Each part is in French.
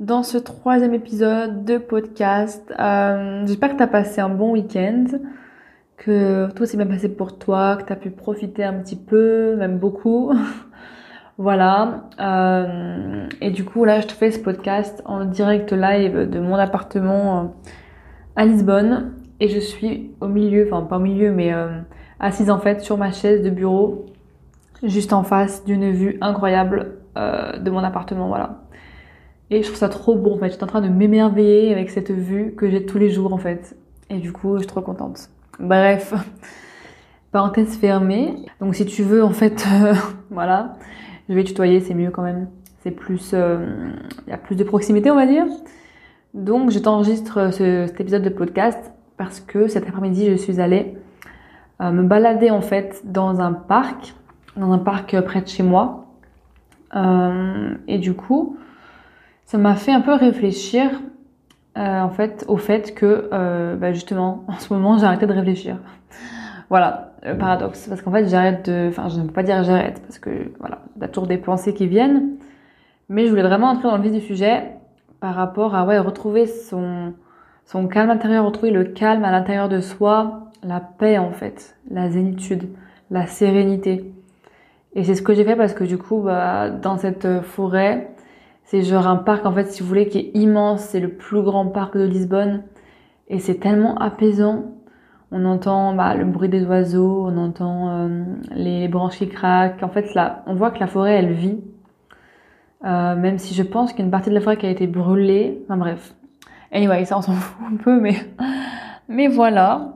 dans ce troisième épisode de podcast. Euh, J'espère que tu as passé un bon week-end, que tout s'est bien passé pour toi, que tu as pu profiter un petit peu, même beaucoup. voilà. Euh, et du coup, là, je te fais ce podcast en direct live de mon appartement euh, à Lisbonne. Et je suis au milieu, enfin pas au milieu, mais assise en fait sur ma chaise de bureau, juste en face d'une vue incroyable de mon appartement. Voilà. Et je trouve ça trop beau en fait. Je suis en train de m'émerveiller avec cette vue que j'ai tous les jours en fait. Et du coup, je suis trop contente. Bref, parenthèse fermée. Donc si tu veux en fait, euh, voilà, je vais tutoyer, c'est mieux quand même. C'est plus, euh, il y a plus de proximité on va dire. Donc je t'enregistre ce, cet épisode de podcast parce que cet après-midi je suis allée euh, me balader en fait dans un parc, dans un parc près de chez moi. Euh, et du coup, ça m'a fait un peu réfléchir euh, en fait au fait que euh, bah justement en ce moment j'ai arrêté de réfléchir. voilà, euh, paradoxe parce qu'en fait j'arrête de, enfin je ne peux pas dire j'arrête parce que voilà, il y a toujours des pensées qui viennent, mais je voulais vraiment entrer dans le vif du sujet par rapport à ouais retrouver son son calme intérieur, retrouver le calme à l'intérieur de soi, la paix en fait, la zénitude, la sérénité. Et c'est ce que j'ai fait parce que du coup bah dans cette forêt c'est genre un parc en fait, si vous voulez, qui est immense. C'est le plus grand parc de Lisbonne et c'est tellement apaisant. On entend bah, le bruit des oiseaux, on entend euh, les branches qui craquent. En fait, là, on voit que la forêt, elle vit. Euh, même si je pense qu'il partie de la forêt qui a été brûlée. Enfin bref. Anyway, ça on s'en fout un peu, mais mais voilà.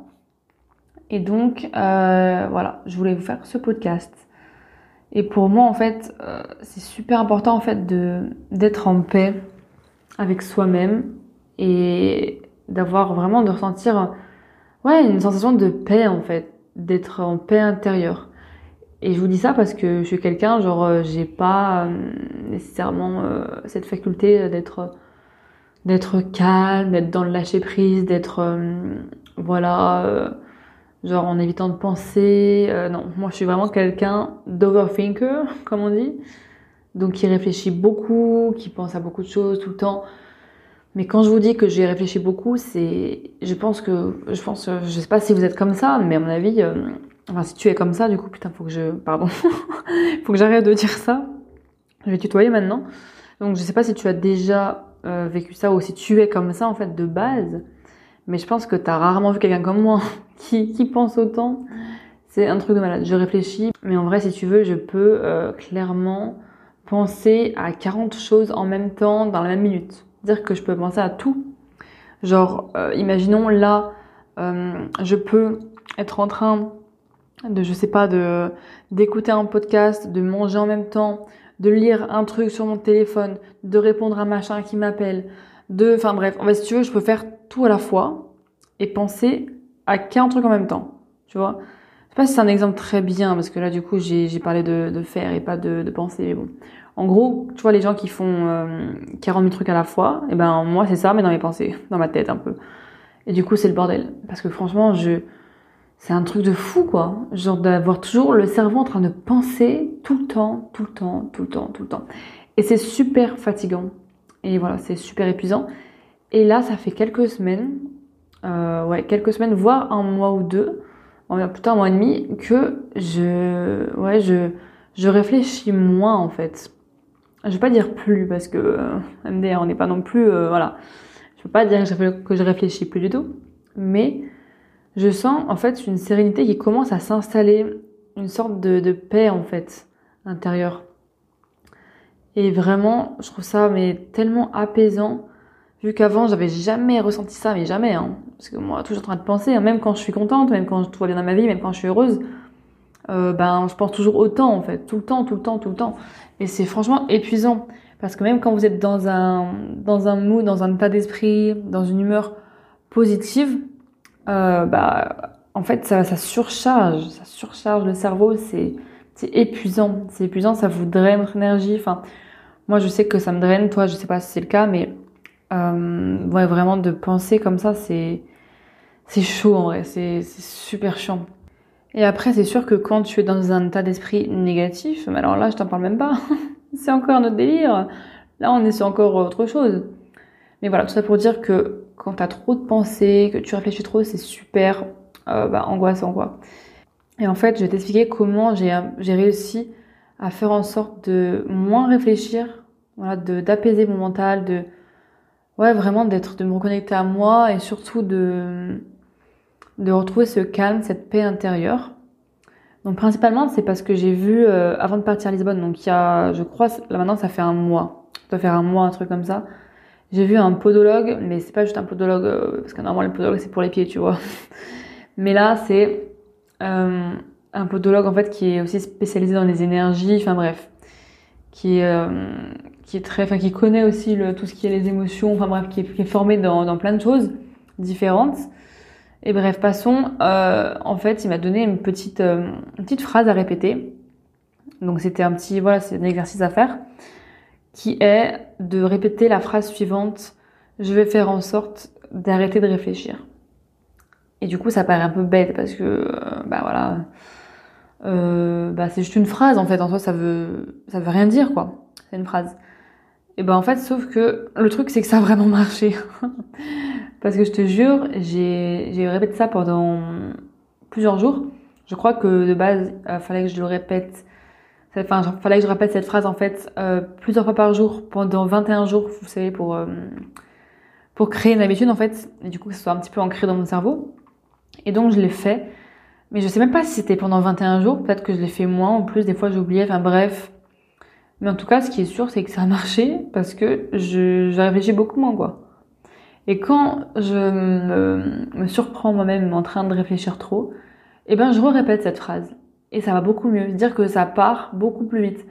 Et donc euh, voilà, je voulais vous faire ce podcast et pour moi, en fait, euh, c'est super important en fait de d'être en paix avec soi-même et d'avoir vraiment de ressentir ouais une sensation de paix en fait, d'être en paix intérieure. Et je vous dis ça parce que je suis quelqu'un genre euh, j'ai pas euh, nécessairement euh, cette faculté d'être d'être calme, d'être dans le lâcher prise, d'être euh, voilà genre en évitant de penser. Euh, non, moi je suis vraiment quelqu'un d'overthinker, comme on dit. Donc qui réfléchit beaucoup, qui pense à beaucoup de choses tout le temps. Mais quand je vous dis que j'ai réfléchi beaucoup, c'est, je pense que, je pense, je sais pas si vous êtes comme ça, mais à mon avis, euh, enfin si tu es comme ça, du coup, putain, faut que je, pardon, faut que j'arrête de dire ça. Je vais tutoyer maintenant. Donc je sais pas si tu as déjà euh, vécu ça ou si tu es comme ça en fait de base. Mais je pense que tu as rarement vu quelqu'un comme moi qui, pense autant. C'est un truc de malade. Je réfléchis, mais en vrai, si tu veux, je peux euh, clairement penser à 40 choses en même temps dans la même minute. Dire que je peux penser à tout. Genre, euh, imaginons là, euh, je peux être en train de, je sais pas, de d'écouter un podcast, de manger en même temps, de lire un truc sur mon téléphone, de répondre à un machin qui m'appelle, de, enfin bref, en fait, si tu veux, je peux faire tout à la fois et penser à 40 trucs en même temps, tu vois. Je sais pas si c'est un exemple très bien parce que là, du coup, j'ai parlé de, faire et pas de, penser. En gros, tu vois, les gens qui font euh, 40 000 trucs à la fois, et ben moi, c'est ça, mais dans mes pensées, dans ma tête un peu. Et du coup, c'est le bordel. Parce que franchement, je, c'est un truc de fou, quoi. Genre d'avoir toujours le cerveau en train de penser tout le temps, tout le temps, tout le temps, tout le temps. Et c'est super fatigant. Et voilà, c'est super épuisant. Et là, ça fait quelques semaines, euh, ouais, quelques semaines, voire un mois ou deux, plutôt un mois et demi, que je, ouais, je, je réfléchis moins en fait. Je vais pas dire plus parce que euh, MDR, on n'est pas non plus, euh, voilà. Je peux pas dire que je réfléchis plus du tout, mais je sens en fait une sérénité qui commence à s'installer, une sorte de, de, paix en fait intérieure. Et vraiment, je trouve ça mais tellement apaisant, vu qu'avant j'avais jamais ressenti ça, mais jamais. Hein. Parce que moi, toujours en train de penser, hein, même quand je suis contente, même quand tout va bien dans ma vie, même quand je suis heureuse, euh, ben je pense toujours autant en fait, tout le temps, tout le temps, tout le temps. Et c'est franchement épuisant. Parce que même quand vous êtes dans un, dans un mood, dans un état d'esprit, dans une humeur positive, euh, bah, en fait, ça, ça surcharge, ça surcharge le cerveau, c'est, c'est épuisant, c'est épuisant, ça vous draine votre énergie. Enfin, moi, je sais que ça me draine, toi, je sais pas si c'est le cas, mais euh, ouais, vraiment de penser comme ça, c'est, c'est chaud en vrai, c'est, super chiant. Et après, c'est sûr que quand tu es dans un état d'esprit négatif, alors là, je t'en parle même pas. c'est encore notre délire. Là, on est sur encore autre chose. Mais voilà, tout ça pour dire que quand tu as trop de pensées, que tu réfléchis trop, c'est super euh, bah, angoissant, quoi. Et en fait, je vais t'expliquer comment j'ai réussi à faire en sorte de moins réfléchir, voilà, d'apaiser mon mental, de ouais, vraiment d'être de me reconnecter à moi et surtout de de retrouver ce calme, cette paix intérieure. Donc principalement, c'est parce que j'ai vu euh, avant de partir à Lisbonne, donc il y a, je crois, là maintenant ça fait un mois, ça doit faire un mois, un truc comme ça. J'ai vu un podologue, mais c'est pas juste un podologue, euh, parce que normalement le podologue c'est pour les pieds, tu vois. Mais là, c'est euh, un podologue en fait qui est aussi spécialisé dans les énergies, enfin bref, qui est qui est très, enfin qui connaît aussi le, tout ce qui est les émotions, enfin bref, qui est, qui est formé dans, dans plein de choses différentes. Et bref, passons. Euh, en fait, il m'a donné une petite, euh, une petite phrase à répéter. Donc c'était un petit, voilà, c'est un exercice à faire, qui est de répéter la phrase suivante. Je vais faire en sorte d'arrêter de réfléchir. Et du coup, ça paraît un peu bête parce que, euh, bah voilà, euh, bah c'est juste une phrase en fait. En soi, ça veut, ça veut rien dire quoi. C'est une phrase. Et ben en fait, sauf que le truc c'est que ça a vraiment marché. Parce que je te jure, j'ai répété ça pendant plusieurs jours. Je crois que de base, euh, fallait que je le répète. Enfin, fallait que je répète cette phrase en fait euh, plusieurs fois par jour pendant 21 jours, vous savez, pour euh, pour créer une habitude en fait, et du coup que ce soit un petit peu ancré dans mon cerveau. Et donc je l'ai fait, mais je sais même pas si c'était pendant 21 jours. Peut-être que je l'ai fait moins. En plus, des fois j'oubliais. Enfin bref. Mais en tout cas, ce qui est sûr, c'est que ça a marché parce que je, réfléchis beaucoup moins quoi. Et quand je me, surprends moi-même en train de réfléchir trop, eh ben je répète cette phrase. Et ça va beaucoup mieux. Dire que ça part beaucoup plus vite.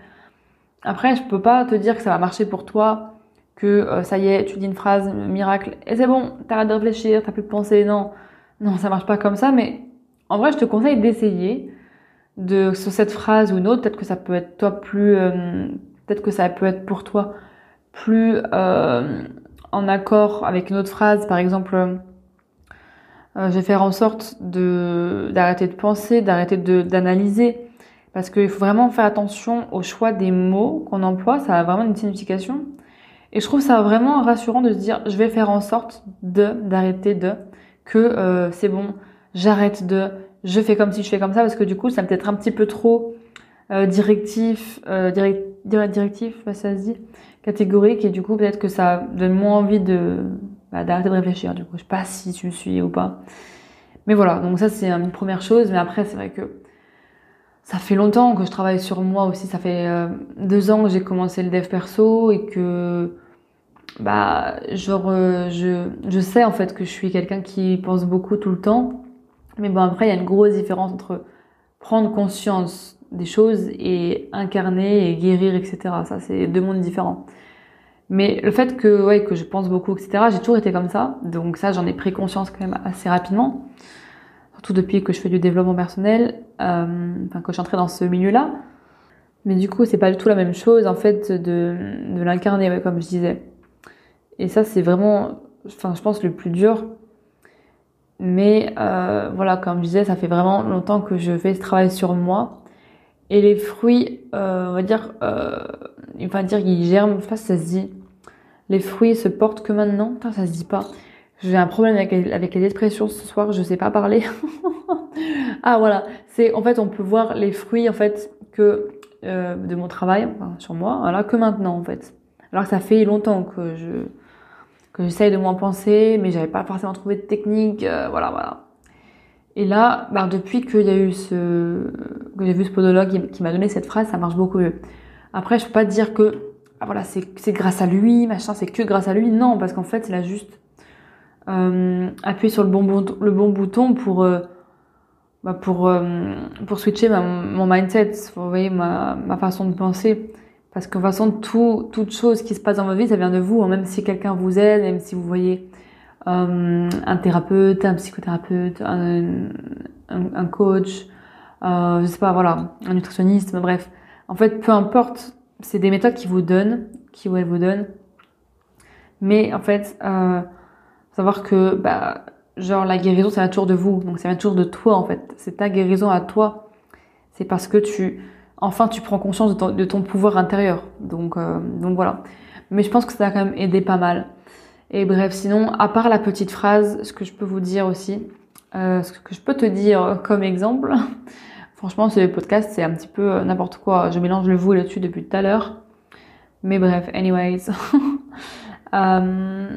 Après, je peux pas te dire que ça va marcher pour toi, que euh, ça y est, tu dis une phrase miracle et c'est bon, t'arrêtes de réfléchir, t'as plus de penser. Non, non, ça marche pas comme ça. Mais en vrai, je te conseille d'essayer de sur cette phrase ou une autre. Peut-être que ça peut être toi plus, euh, peut-être que ça peut être pour toi plus euh, en accord avec une autre phrase, par exemple, euh, je vais faire en sorte de d'arrêter de penser, d'arrêter de d'analyser, parce qu'il faut vraiment faire attention au choix des mots qu'on emploie, ça a vraiment une signification. Et je trouve ça vraiment rassurant de se dire, je vais faire en sorte de d'arrêter de que euh, c'est bon, j'arrête de, je fais comme si je fais comme ça, parce que du coup, ça peut être un petit peu trop euh, directif, euh, direct, directif, ça se dit, catégorique et du coup peut-être que ça donne moins envie de bah, d'arrêter de réfléchir. Du coup, je sais pas si tu me suis ou pas. Mais voilà, donc ça c'est une première chose. Mais après, c'est vrai que ça fait longtemps que je travaille sur moi aussi. Ça fait euh, deux ans que j'ai commencé le dev perso et que bah genre euh, je je sais en fait que je suis quelqu'un qui pense beaucoup tout le temps. Mais bon après il y a une grosse différence entre prendre conscience des choses et incarner et guérir etc. Ça c'est deux mondes différents. Mais le fait que, ouais, que je pense beaucoup, etc., j'ai toujours été comme ça. Donc ça, j'en ai pris conscience quand même assez rapidement. Surtout depuis que je fais du développement personnel, euh, enfin, que je suis entrée dans ce milieu-là. Mais du coup, c'est pas du tout la même chose, en fait, de, de l'incarner, comme je disais. Et ça, c'est vraiment, enfin, je pense, le plus dur. Mais euh, voilà, comme je disais, ça fait vraiment longtemps que je fais ce travail sur moi. Et les fruits, euh, on va dire, euh, va dire qu'ils germent, je ça se dit. Les fruits se portent que maintenant? Putain, ça se dit pas. J'ai un problème avec, les expressions ce soir, je sais pas parler. ah voilà, c'est en fait on peut voir les fruits en fait que euh, de mon travail enfin, sur moi, voilà, que maintenant en fait. Alors ça fait longtemps que je que j'essaye de moins penser, mais j'avais pas forcément trouvé de technique, euh, voilà, voilà. Et là, bah, depuis qu'il y a eu ce, que j'ai vu ce podologue qui m'a donné cette phrase, ça marche beaucoup mieux. Après, je peux pas dire que, ah, voilà, c'est grâce à lui, machin, c'est que grâce à lui. Non, parce qu'en fait, il a juste euh, appuyé sur le bon, le bon bouton pour, euh, bah, pour, euh, pour switcher mon mindset, vous voyez, ma, ma façon de penser. Parce que de toute façon, tout, toute chose qui se passe dans votre vie, ça vient de vous. Hein. Même si quelqu'un vous aide, même si vous voyez euh, un thérapeute, un psychothérapeute, un, coach, euh, je sais pas, voilà, un nutritionniste, bref. En fait, peu importe, c'est des méthodes qui vous donnent, qui elles vous donnent. Mais en fait, euh, savoir que, bah, genre, la guérison, ça vient toujours de vous. Donc, ça vient toujours de toi, en fait. C'est ta guérison à toi. C'est parce que tu, enfin tu prends conscience de ton, pouvoir intérieur. Donc, euh, donc voilà. Mais je pense que ça a quand même aidé pas mal. Et bref, sinon, à part la petite phrase, ce que je peux vous dire aussi, euh, ce que je peux te dire comme exemple, franchement, ce podcast, c'est un petit peu euh, n'importe quoi. Je mélange le vous et le tu depuis tout à l'heure. Mais bref, anyways. euh,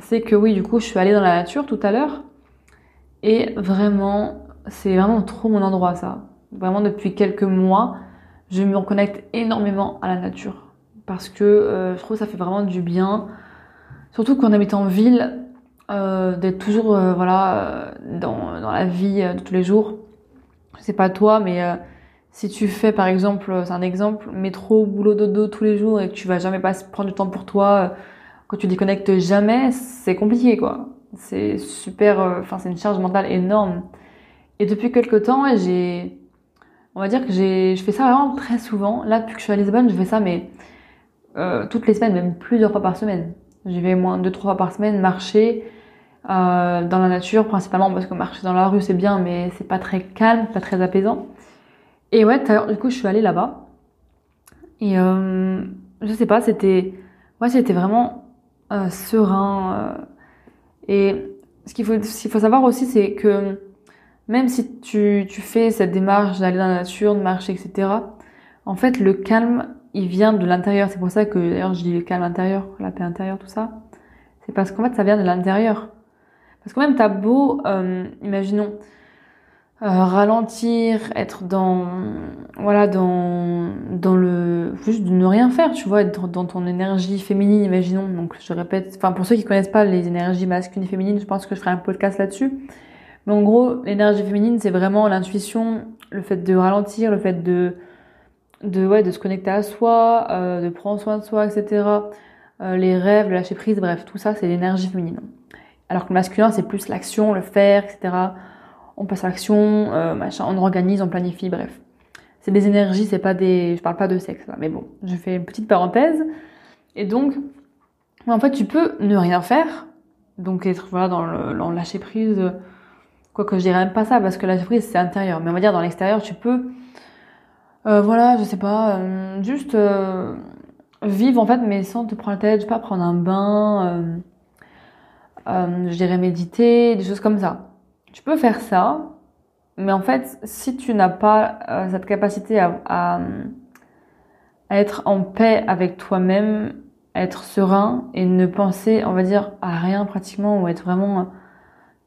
c'est que oui, du coup, je suis allée dans la nature tout à l'heure. Et vraiment, c'est vraiment trop mon endroit, ça. Vraiment, depuis quelques mois, je me reconnecte énormément à la nature parce que euh, je trouve que ça fait vraiment du bien, surtout quand on habite en ville, euh, d'être toujours euh, voilà dans, dans, la vie de tous les jours. Je sais pas toi, mais si tu fais par exemple, c'est un exemple, métro, boulot, dodo tous les jours et que tu vas jamais pas prendre du temps pour toi, quand tu déconnectes jamais, c'est compliqué quoi. C'est super, enfin c'est une charge mentale énorme. Et depuis quelques temps, j'ai on va dire que j'ai, je fais ça vraiment très souvent. Là, depuis que je suis à Lisbonne, je fais ça, mais euh, toutes les semaines, même plusieurs fois par semaine. J'y vais moins deux, trois fois par semaine marcher euh, dans la nature, principalement parce que marcher dans la rue c'est bien, mais c'est pas très calme, pas très apaisant. Et ouais, du coup, je suis allée là-bas. Et euh, je sais pas, c'était, ouais, c'était vraiment euh, serein. Euh. et ce qu'il faut, ce qu'il faut savoir aussi, c'est que même si tu, tu fais cette démarche d'aller dans la nature, de marcher, etc., en fait, le calme, il vient de l'intérieur. C'est pour ça que, d'ailleurs, je dis le calme intérieur, la paix intérieure, tout ça. C'est parce qu'en fait, ça vient de l'intérieur. Parce que même t'as beau, euh, imaginons, euh, ralentir, être dans, voilà, dans, dans le, juste de ne rien faire, tu vois, être dans ton énergie féminine, imaginons. Donc, je répète, enfin, pour ceux qui connaissent pas les énergies masculines et féminines, je pense que je ferai un podcast là-dessus. Mais en gros, l'énergie féminine, c'est vraiment l'intuition, le fait de ralentir, le fait de, de, ouais, de se connecter à soi, euh, de prendre soin de soi, etc. Euh, les rêves, le lâcher prise, bref, tout ça, c'est l'énergie féminine. Alors que le masculin, c'est plus l'action, le faire, etc. On passe à l'action, euh, machin, on organise, on planifie, bref. C'est des énergies, c'est pas des, je parle pas de sexe, mais bon, je fais une petite parenthèse. Et donc, en fait, tu peux ne rien faire, donc être voilà dans dans le lâcher prise Quoique je dirais même pas ça, parce que la surprise c'est intérieur. Mais on va dire dans l'extérieur, tu peux, euh, voilà, je sais pas, euh, juste euh, vivre en fait, mais sans te prendre la tête, je sais pas, prendre un bain, je dirais méditer, des choses comme ça. Tu peux faire ça, mais en fait, si tu n'as pas cette capacité à, à, à, être en paix avec toi-même, être serein et ne penser, on va dire, à rien pratiquement, ou être vraiment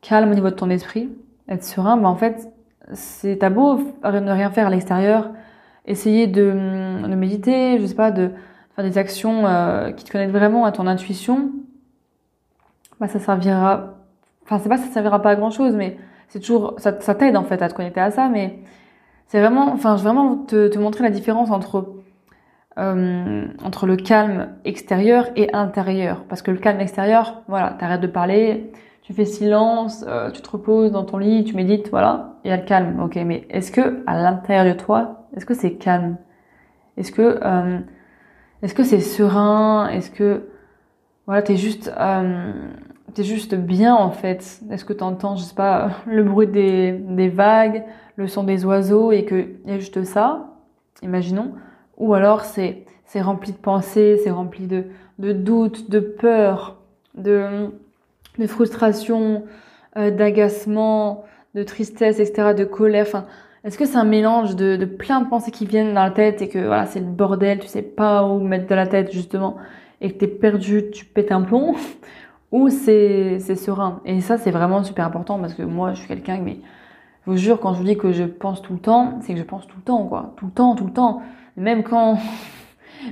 calme au niveau de ton esprit, être serein, bah en fait, c'est t'as beau ne rien faire à l'extérieur, essayer de, de, méditer, je sais pas, de faire des actions euh, qui te connectent vraiment à ton intuition, bah ça servira, enfin c'est pas ça servira pas à grand chose, mais c'est toujours, ça, t'aide en fait à te connecter à ça, mais c'est vraiment, enfin je vais vraiment te, te montrer la différence entre euh, entre le calme extérieur et intérieur, parce que le calme extérieur, voilà, t'arrêtes de parler, tu fais silence, euh, tu te reposes dans ton lit, tu médites, voilà, il y a le calme. Ok, mais est-ce que à l'intérieur de toi, est-ce que c'est calme? Est-ce que euh, est-ce que c'est serein? Est-ce que voilà, t'es juste euh, t'es juste bien en fait Est-ce que t'entends, je sais pas, le bruit des, des vagues, le son des oiseaux et que y a juste ça Imaginons? Ou alors c'est c'est rempli de pensées, c'est rempli de de doutes, de peurs, de de frustration, euh, d'agacement, de tristesse, etc., de colère. Enfin, est-ce que c'est un mélange de, de, plein de pensées qui viennent dans la tête et que voilà, c'est le bordel, tu sais pas où mettre de la tête justement, et que t'es perdu, tu pètes un plomb ou c'est serein? Et ça, c'est vraiment super important parce que moi, je suis quelqu'un, mais je vous jure, quand je vous dis que je pense tout le temps, c'est que je pense tout le temps, quoi. Tout le temps, tout le temps. Même quand,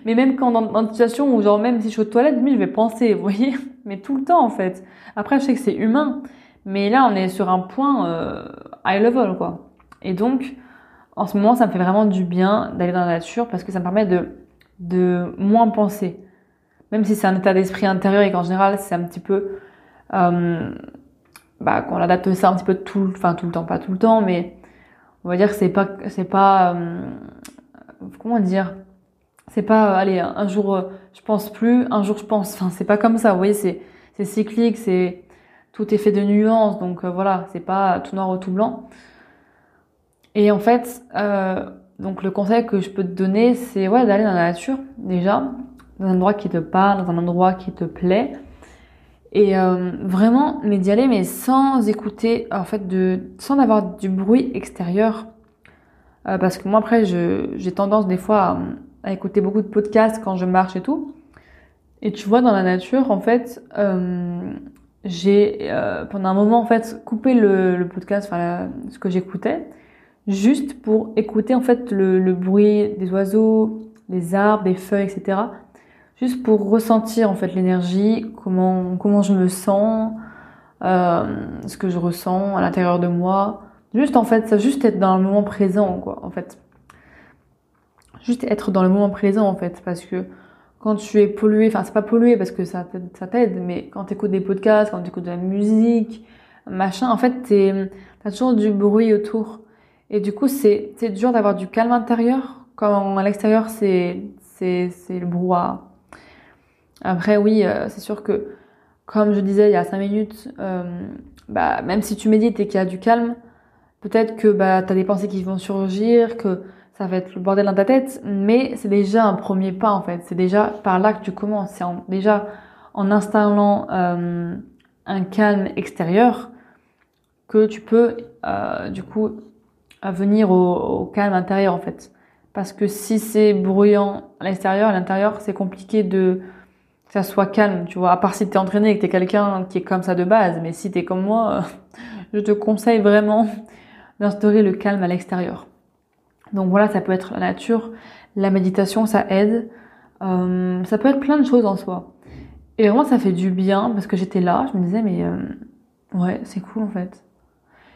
mais même quand dans, une situation où, genre, même si je suis aux toilettes, je vais penser, vous voyez. Mais tout le temps, en fait. Après, je sais que c'est humain. Mais là, on est sur un point euh, high level, quoi. Et donc, en ce moment, ça me fait vraiment du bien d'aller dans la nature parce que ça me permet de, de moins penser. Même si c'est un état d'esprit intérieur et qu'en général, c'est un petit peu, euh, bah, qu'on adapte ça un petit peu tout, enfin, tout le temps, pas tout le temps, mais on va dire que c'est pas, c'est pas, euh, comment dire, c'est pas, euh, allez, un jour, euh, je pense plus, un jour, je pense, enfin, c'est pas comme ça, vous voyez, c'est, cyclique, c'est, tout est fait de nuances, donc voilà, c'est pas tout noir ou tout blanc. Et en fait, euh, donc le conseil que je peux te donner, c'est ouais, d'aller dans la nature déjà, dans un endroit qui te parle, dans un endroit qui te plaît. Et euh, vraiment, mais d'y aller, mais sans écouter, en fait, de, sans avoir du bruit extérieur. Euh, parce que moi, après, j'ai tendance des fois à, écouter beaucoup de podcasts quand je marche et tout. Et tu vois, dans la nature, en fait, euh, j'ai euh, pendant un moment, en fait, coupé le, podcast, enfin, ce que j'écoutais juste pour écouter en fait le, le, bruit des oiseaux, des arbres, des feuilles, etc. Juste pour ressentir en fait l'énergie, comment comment je me sens, euh, ce que je ressens à l'intérieur de moi. Juste en fait, ça juste être dans le moment présent quoi, en fait. Juste être dans le moment présent en fait, parce que quand tu es pollué, enfin c'est pas pollué parce que ça t'aide, mais quand tu écoutes des podcasts, quand tu écoutes de la musique, machin, en fait t'as toujours du bruit autour. Et du coup, c'est dur d'avoir du calme intérieur, quand à l'extérieur, c'est le brouhaha. Après, oui, euh, c'est sûr que, comme je disais il y a cinq minutes, euh, bah, même si tu médites et qu'il y a du calme, peut-être que bah, tu as des pensées qui vont surgir, que ça va être le bordel dans ta tête, mais c'est déjà un premier pas en fait. C'est déjà par là que tu commences. C'est déjà en installant euh, un calme extérieur que tu peux euh, du coup venir au, calme intérieur en fait. Parce que si c'est bruyant à l'extérieur, à l'intérieur, c'est compliqué de que ça soit calme, tu vois. À part si t'es entraîné et que t'es quelqu'un qui est comme ça de base. Mais si t'es comme moi, je te conseille vraiment d'instaurer le calme à l'extérieur. Donc voilà, ça peut être la nature, la méditation, ça aide. Euh, ça peut être plein de choses en soi. Et vraiment, ça fait du bien parce que j'étais là, je me disais, mais euh, ouais, c'est cool en fait.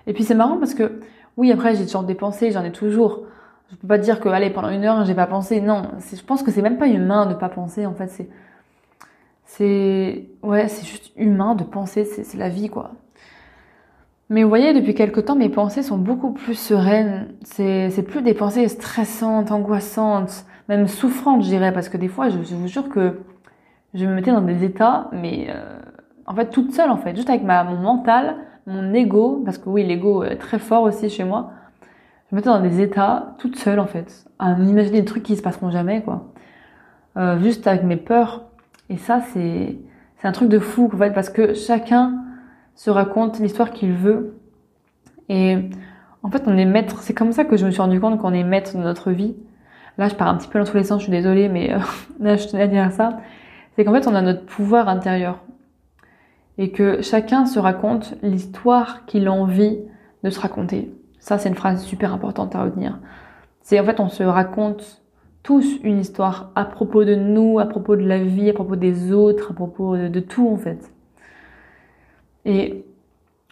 Et puis c'est marrant parce que oui, après, j'ai toujours des pensées, j'en ai toujours. Je peux pas dire que, allez, pendant une heure, j'ai pas pensé. Non, je pense que c'est même pas humain de pas penser. En fait, c'est, c'est, ouais, c'est juste humain de penser. C'est la vie, quoi. Mais vous voyez, depuis quelque temps, mes pensées sont beaucoup plus sereines. C'est, c'est plus des pensées stressantes, angoissantes, même souffrantes, je dirais, parce que des fois, je, vous jure que je me mettais dans des états, mais euh, en fait, toute seule, en fait, juste avec ma, mon mental, mon ego, parce que oui, l'ego est très fort aussi chez moi, je me mettais dans des états toute seule en fait, à m'imaginer des trucs qui se passeront jamais quoi. Euh, juste avec mes peurs. Et ça, c'est c'est un truc de fou en fait, parce que chacun se raconte l'histoire qu'il veut. Et en fait, on est maître. C'est comme ça que je me suis rendu compte qu'on est maître de notre vie. Là, je pars un petit peu dans tous les sens. Je suis désolée, mais euh, là, je tenais à dire ça. C'est qu'en fait, on a notre pouvoir intérieur et que chacun se raconte l'histoire qu'il a envie de se raconter. Ça, c'est une phrase super importante à retenir. C'est en fait, on se raconte tous une histoire à propos de nous, à propos de la vie, à propos des autres, à propos de, tout en fait. Et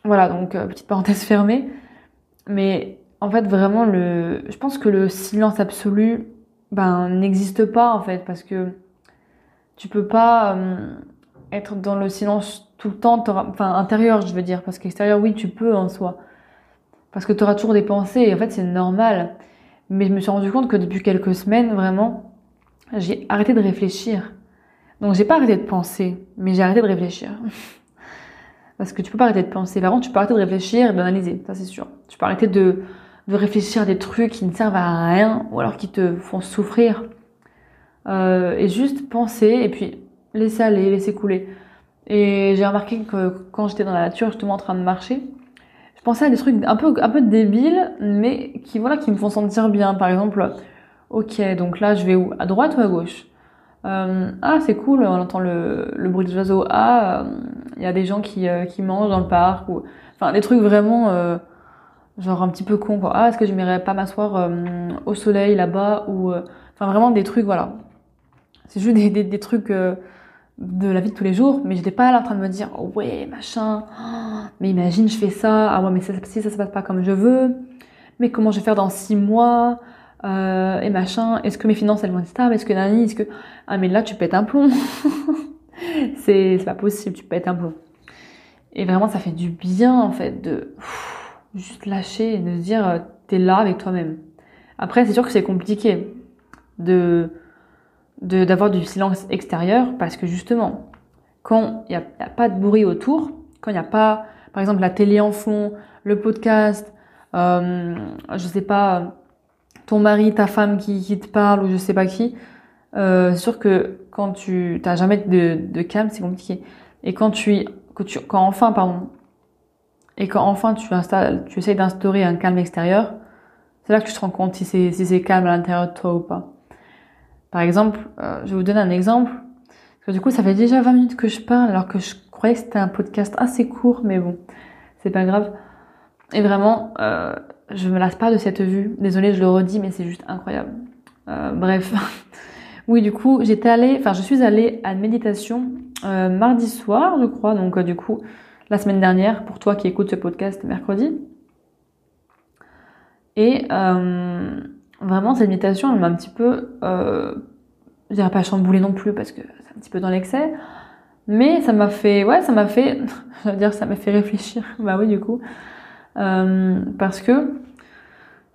voilà, donc euh, petite parenthèse fermée. Mais en fait, vraiment, le, je pense que le silence absolu, ben, n'existe pas en fait, parce que tu peux pas euh, être dans le silence tout le temps, enfin intérieur je veux dire, parce qu'extérieur oui tu peux en soi, parce que tu auras toujours des pensées et en fait c'est normal. Mais je me suis rendu compte que depuis quelques semaines vraiment, j'ai arrêté de réfléchir. Donc j'ai pas arrêté de penser, mais j'ai arrêté de réfléchir. parce que tu peux pas arrêter de penser. Par tu peux arrêter de réfléchir et d'analyser, ça c'est sûr. Tu peux arrêter de, de réfléchir à des trucs qui ne servent à rien ou alors qui te font souffrir. Euh, et juste penser et puis laisser aller, laisser couler. Et j'ai remarqué que quand j'étais dans la nature, justement en train de marcher, je pensais à des trucs un peu, un peu débiles, mais qui, voilà, qui me font sentir bien. Par exemple, ok, donc là, je vais où? À droite ou à gauche? Euh, Ah, c'est cool, on entend le, le bruit des oiseaux. Ah, il y a des gens qui, euh, qui mangent dans le parc ou enfin des trucs vraiment euh, genre un petit peu con quoi. Ah est-ce que je m'irais pas m'asseoir euh, au soleil là-bas ou enfin vraiment des trucs voilà. C'est juste des, des, des trucs de la vie de tous les jours, mais j'étais pas là en train de me dire oh ouais machin, mais imagine je fais ça, ah ouais mais si ça se passe pas comme je veux, mais comment je vais faire dans six mois euh, et machin, est-ce que mes finances elles vont être stables, est-ce que nani, est-ce que ah mais là tu pètes un plomb, c'est pas possible, tu pètes un plomb. Et vraiment ça fait du bien en fait de juste lâcher et de se dire euh, t'es là avec toi-même. Après c'est sûr que c'est compliqué de d'avoir du silence extérieur parce que justement, quand il n'y a, pas de bruit autour, quand il n'y a pas, par exemple, la télé en fond, le podcast, euh, je sais pas, ton mari, ta femme qui, qui te parle ou je sais pas qui, euh, sûr que quand tu t'as jamais de, calme, c'est compliqué. Et quand tu, quand enfin, pardon, et quand enfin tu installes, essayes d'instaurer un calme extérieur, c'est là que tu te rends compte si c'est si c'est calme à l'intérieur de toi ou pas. Par exemple, euh, je vais vous donner un exemple. Parce que du coup, ça fait déjà 20 minutes que je parle, alors que je croyais que c'était un podcast assez court, mais bon, c'est pas grave. Et vraiment, euh, je me lasse pas de cette vue. Désolée, je le redis, mais c'est juste incroyable. Euh, bref. oui, du coup, j'étais allée, enfin, je suis allée à une méditation euh, mardi soir, je crois. Donc, euh, du coup, la semaine dernière, pour toi qui écoutes ce podcast mercredi. Et euh, vraiment cette méditation elle m'a un petit peu euh, je dirais pas chamboulé non plus parce que c'est un petit peu dans l'excès mais ça m'a fait ouais ça m'a fait je veux dire ça m'a fait réfléchir bah oui du coup parce que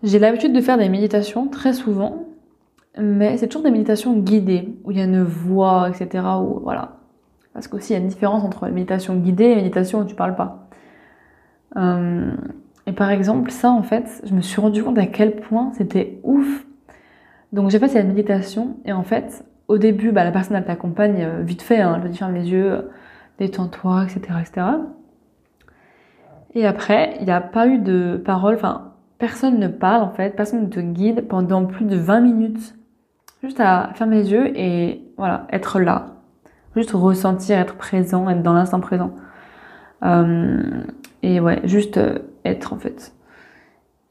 j'ai l'habitude de faire des méditations très souvent mais c'est toujours des méditations guidées où il y a une voix etc ou voilà parce qu'aussi il y a une différence entre les méditations guidées et les méditations où tu parles pas euh, et par exemple, ça, en fait, je me suis rendu compte à quel point c'était ouf. Donc j'ai fait cette méditation et en fait, au début, bah, la personne elle t'accompagne euh, vite fait, hein, elle te dit ferme les yeux, détends-toi, etc., etc. Et après, il n'y a pas eu de parole, enfin, personne ne parle en fait, personne ne te guide pendant plus de 20 minutes. Juste à fermer les yeux et voilà, être là. Juste ressentir, être présent, être dans l'instant présent. Euh, et ouais, juste euh, être en fait.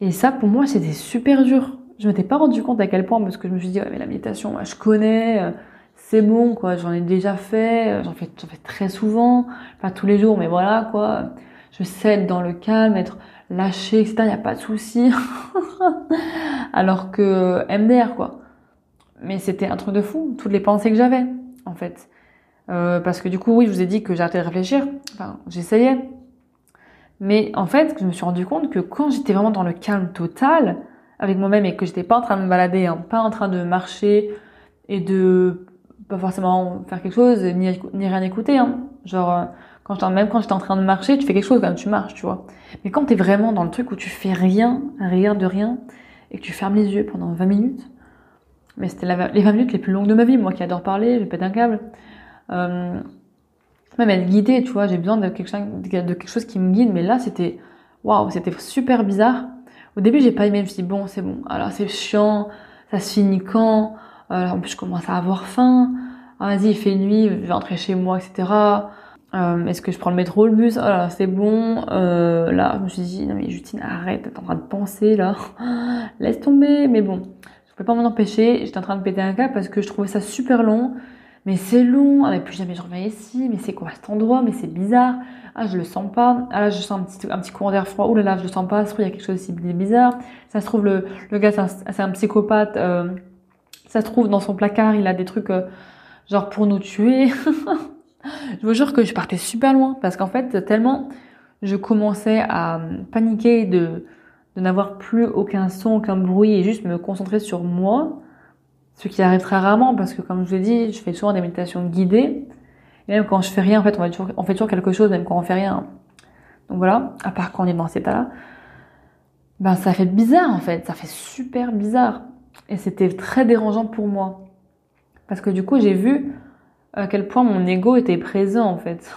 Et ça, pour moi, c'était super dur. Je m'étais pas rendu compte à quel point, parce que je me suis dit, ouais, mais la méditation, je connais, euh, c'est bon, quoi, j'en ai déjà fait, euh, j'en fais, fais très souvent, pas tous les jours, mais voilà, quoi. Je sais dans le calme, être lâché, etc., il n'y a pas de souci. Alors que MDR, quoi. Mais c'était un truc de fou, toutes les pensées que j'avais, en fait. Euh, parce que du coup, oui, je vous ai dit que j'arrêtais de réfléchir. Enfin, j'essayais. Mais en fait, je me suis rendu compte que quand j'étais vraiment dans le calme total avec moi-même et que j'étais pas en train de me balader, hein, pas en train de marcher et de pas forcément faire quelque chose ni, rien écouter, hein. genre euh, quand même quand j'étais en train de marcher, tu fais quelque chose quand même, tu marches, tu vois. Mais quand t'es vraiment dans le truc où tu fais rien, rien de rien et que tu fermes les yeux pendant 20 minutes, mais c'était les 20 minutes les plus longues de ma vie, moi qui adore parler, je pète un câble. Euh, même être guidée, tu vois, j'ai besoin de quelque, de quelque chose qui me guide, mais là c'était waouh, c'était super bizarre. Au début, j'ai pas aimé, je me suis dit bon, c'est bon, alors c'est chiant, ça se finit quand? Euh, En plus, je commence à avoir faim. Ah, vas-y, il fait nuit, je vais rentrer chez moi, etc. Euh, Est-ce que je prends le métro le bus? Oh c'est bon. Euh, là, je me suis dit non mais Justine, arrête, t'es en train de penser là, laisse tomber. Mais bon, pouvais pas m'en empêcher. J'étais en train de péter un câble parce que je trouvais ça super long. Mais c'est long, ah, mais plus jamais je reviens ici, mais c'est quoi cet endroit, mais c'est bizarre, ah je le sens pas, ah là je sens un petit, un petit courant d'air froid, oh là là je le sens pas, ça se trouve il y a quelque chose aussi bizarre, ça se trouve le, le gars c'est un, psychopathe, euh, ça se trouve dans son placard il a des trucs euh, genre pour nous tuer. je vous jure que je partais super loin parce qu'en fait tellement je commençais à paniquer de, n'avoir plus aucun son, aucun bruit et juste me concentrer sur moi ce qui arrive très rarement parce que comme je vous l'ai dit, je fais souvent des méditations guidées. Et même quand je fais rien, en fait, on fait toujours quelque chose, même quand on fait rien. Donc voilà, à part quand on est dans cet état-là. Ben ça fait bizarre en fait, ça fait super bizarre. Et c'était très dérangeant pour moi. Parce que du coup, j'ai vu à quel point mon ego était présent en fait.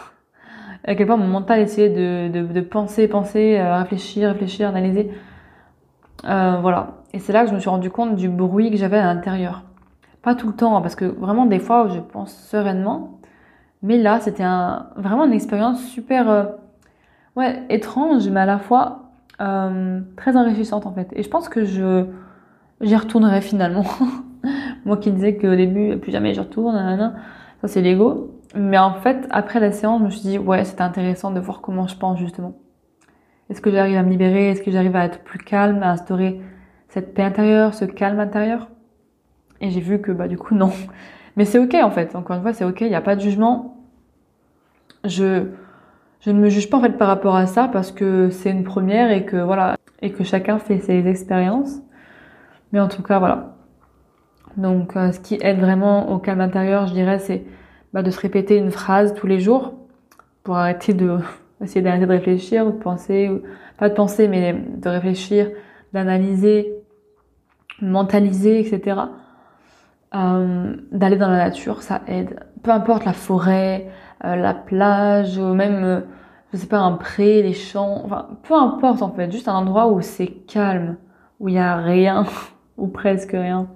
À quel point mon mental essayait de, de, de penser, penser, euh, réfléchir, réfléchir, analyser. Euh, voilà. Et c'est là que je me suis rendu compte du bruit que j'avais à l'intérieur. Pas tout le temps, hein, parce que vraiment des fois je pense sereinement, Mais là, c'était vraiment une expérience super, euh, ouais, étrange, mais à la fois euh, très enrichissante en fait. Et je pense que je j'y retournerai finalement. Moi qui disais qu'au début, plus jamais j'y retourne, ça c'est l'ego. Mais en fait, après la séance, je me suis dit, ouais, c'était intéressant de voir comment je pense justement. Est-ce que j'arrive à me libérer? Est-ce que j'arrive à être plus calme, à instaurer cette paix intérieure, ce calme intérieur? Et j'ai vu que bah du coup non. Mais c'est ok en fait. Encore une fois, c'est ok. Il n'y a pas de jugement. Je je ne me juge pas en fait par rapport à ça parce que c'est une première et que voilà et que chacun fait ses expériences. Mais en tout cas voilà. Donc euh, ce qui aide vraiment au calme intérieur, je dirais, c'est bah, de se répéter une phrase tous les jours pour arrêter de essayer d'arrêter de réfléchir ou de penser, ou, pas de penser mais de réfléchir, d'analyser, mentaliser, etc. Euh, d'aller dans la nature, ça aide. Peu importe la forêt, euh, la plage, ou même, euh, je sais pas, un pré, les champs, enfin, peu importe en fait, juste un endroit où c'est calme, où il y a rien, ou presque rien.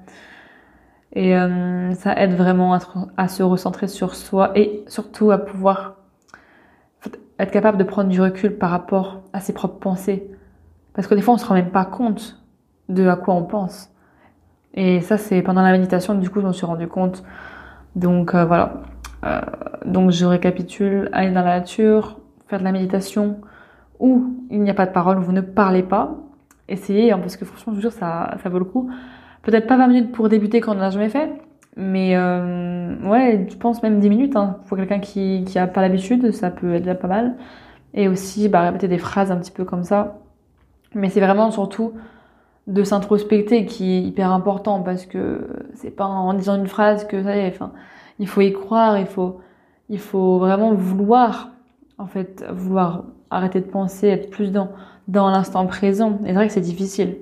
Et euh, ça aide vraiment à, à, se recentrer sur soi et surtout à pouvoir être capable de prendre du recul par rapport à ses propres pensées. Parce que des fois, on se rend même pas compte de à quoi on pense. Et ça, c'est pendant la méditation, du coup, je m'en suis rendu compte. Donc euh, voilà. Euh, donc je récapitule, aller dans la nature, faire de la méditation, où il n'y a pas de parole, où vous ne parlez pas. Essayez, hein, parce que franchement, je vous jure, ça, ça vaut le coup. Peut-être pas 20 minutes pour débuter quand on n'a jamais fait, mais euh, ouais, je pense même 10 minutes. Hein, pour quelqu'un qui qui a pas l'habitude, ça peut être déjà pas mal. Et aussi, bah, répéter des phrases un petit peu comme ça. Mais c'est vraiment surtout de s'introspecter qui est hyper important parce que c'est pas en disant une phrase que ça y est, enfin, il faut y croire, il faut, il faut vraiment vouloir, en fait, vouloir arrêter de penser, être plus dans, dans l'instant présent. Et c'est vrai que c'est difficile.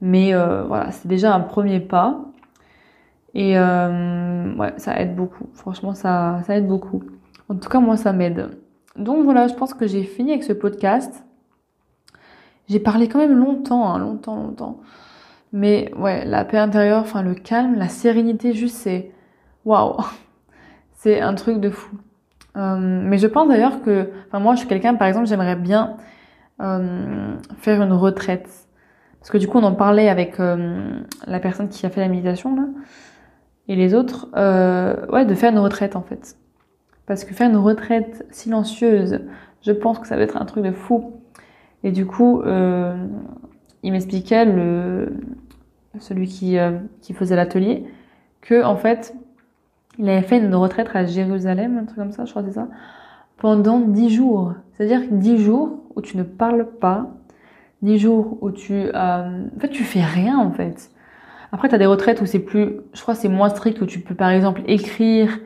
Mais euh, voilà, c'est déjà un premier pas. Et euh, ouais, ça aide beaucoup. Franchement, ça, ça aide beaucoup. En tout cas, moi, ça m'aide. Donc voilà, je pense que j'ai fini avec ce podcast. J'ai parlé quand même longtemps, hein, longtemps, longtemps. Mais ouais, la paix intérieure, enfin le calme, la sérénité, juste c'est waouh, c'est un truc de fou. Euh, mais je pense d'ailleurs que, enfin moi, je suis quelqu'un, par exemple, j'aimerais bien euh, faire une retraite, parce que du coup, on en parlait avec euh, la personne qui a fait la méditation là, et les autres, euh, ouais, de faire une retraite en fait, parce que faire une retraite silencieuse, je pense que ça va être un truc de fou. Et du coup, euh, il m'expliquait, celui qui, euh, qui faisait l'atelier, que en fait, il avait fait une retraite à Jérusalem, un truc comme ça, je crois que c'est ça, pendant dix jours. C'est-à-dire dix jours où tu ne parles pas, dix jours où tu, en fait, tu fais rien en fait. Après, tu as des retraites où c'est plus, je crois, c'est moins strict où tu peux par exemple écrire,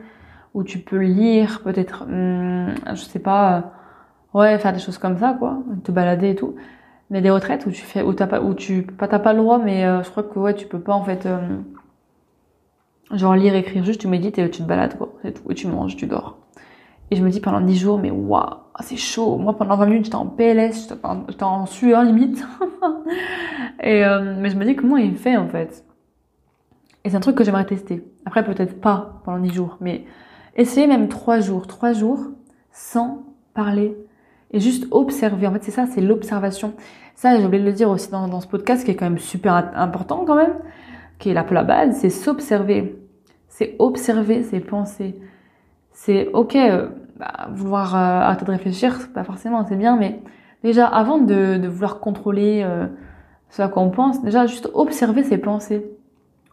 où tu peux lire, peut-être, hum, je sais pas ouais, faire des choses comme ça, quoi, te balader et tout. Mais des retraites où tu fais, où t'as pas, où tu, pas t'as pas le droit, mais euh, je crois que ouais, tu peux pas en fait, euh, genre lire, écrire, juste tu médites et tu te balades, quoi, c'est tout, et tu manges, tu dors. Et je me dis pendant 10 jours, mais waouh, c'est chaud. Moi, pendant 20 minutes, j'étais en PLS, j'étais en, sueur limite. et euh, mais je me dis comment il fait en fait. Et c'est un truc que j'aimerais tester. Après, peut-être pas pendant 10 jours, mais essayer même 3 jours, 3 jours sans parler et juste observer. En fait, c'est ça, c'est l'observation. Ça, j'ai oublié de le dire aussi dans, dans, ce podcast, qui est quand même super important quand même, qui est un peu la base, c'est s'observer. C'est observer ses pensées. C'est ok, euh, bah, vouloir euh, arrêter de réfléchir, pas forcément, c'est bien, mais déjà avant de, de vouloir contrôler euh, ce à quoi on pense, déjà juste observer ses pensées.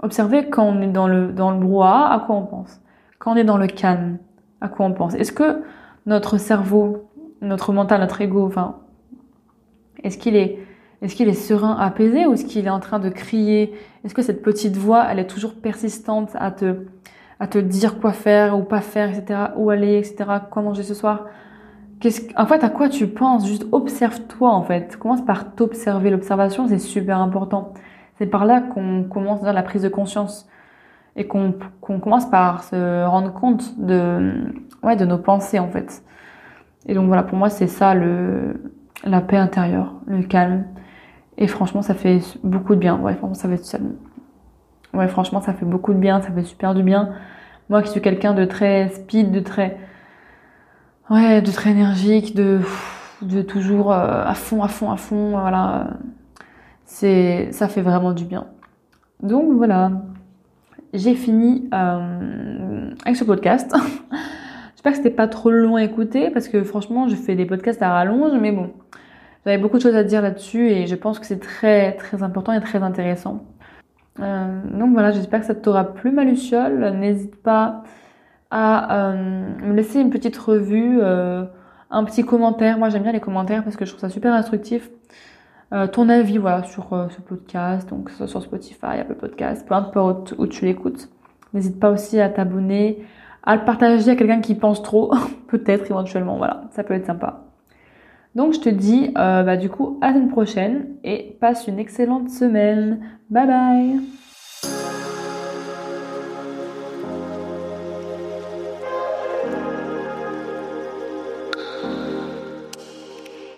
Observer quand on est dans le dans le brouhaha, à quoi on pense. Quand on est dans le calme, à quoi on pense. Est-ce que notre cerveau notre mental, notre ego, enfin, est-ce qu'il est, est-ce qu'il est serein, apaisé ou est-ce qu'il est en train de crier? Est-ce que cette petite voix, elle est toujours persistante à te, à te dire quoi faire ou pas faire, etc., où aller, etc., quoi manger ce soir? Qu'est-ce, en fait, à quoi tu penses? Juste observe-toi, en fait. Commence par t'observer. L'observation, c'est super important. C'est par là qu'on commence dans la prise de conscience et qu'on, commence par se rendre compte de, ouais, de nos pensées, en fait. Et donc voilà, pour moi, c'est ça le, la paix intérieure, le calme. Et franchement, ça fait beaucoup de bien. Ouais, franchement, ça fait, ouais, franchement, ça fait beaucoup de bien, ça fait super du bien. Moi qui suis quelqu'un de très speed, de très, ouais, de très énergique, de, de toujours euh, à fond, à fond, à fond. Voilà, ça fait vraiment du bien. Donc voilà, j'ai fini euh, avec ce podcast. J'espère que c'était pas trop long à écouter parce que franchement, je fais des podcasts à rallonge, mais bon, j'avais beaucoup de choses à dire là-dessus et je pense que c'est très très important et très intéressant. Euh, donc voilà, j'espère que ça t'aura plu ma luciole. N'hésite pas à euh, me laisser une petite revue, un petit commentaire. Moi j'aime bien les commentaires parce que je trouve ça super instructif. Ton avis voilà sur ce podcast, donc sur Spotify, Apple Podcast, peu importe où tu l'écoutes. N'hésite pas aussi à t'abonner, à le partager à quelqu'un qui pense trop, peut-être éventuellement. Voilà, ça peut être sympa. Donc je te dis bah, du coup à la semaine prochaine et passe une excellente semaine. Bye bye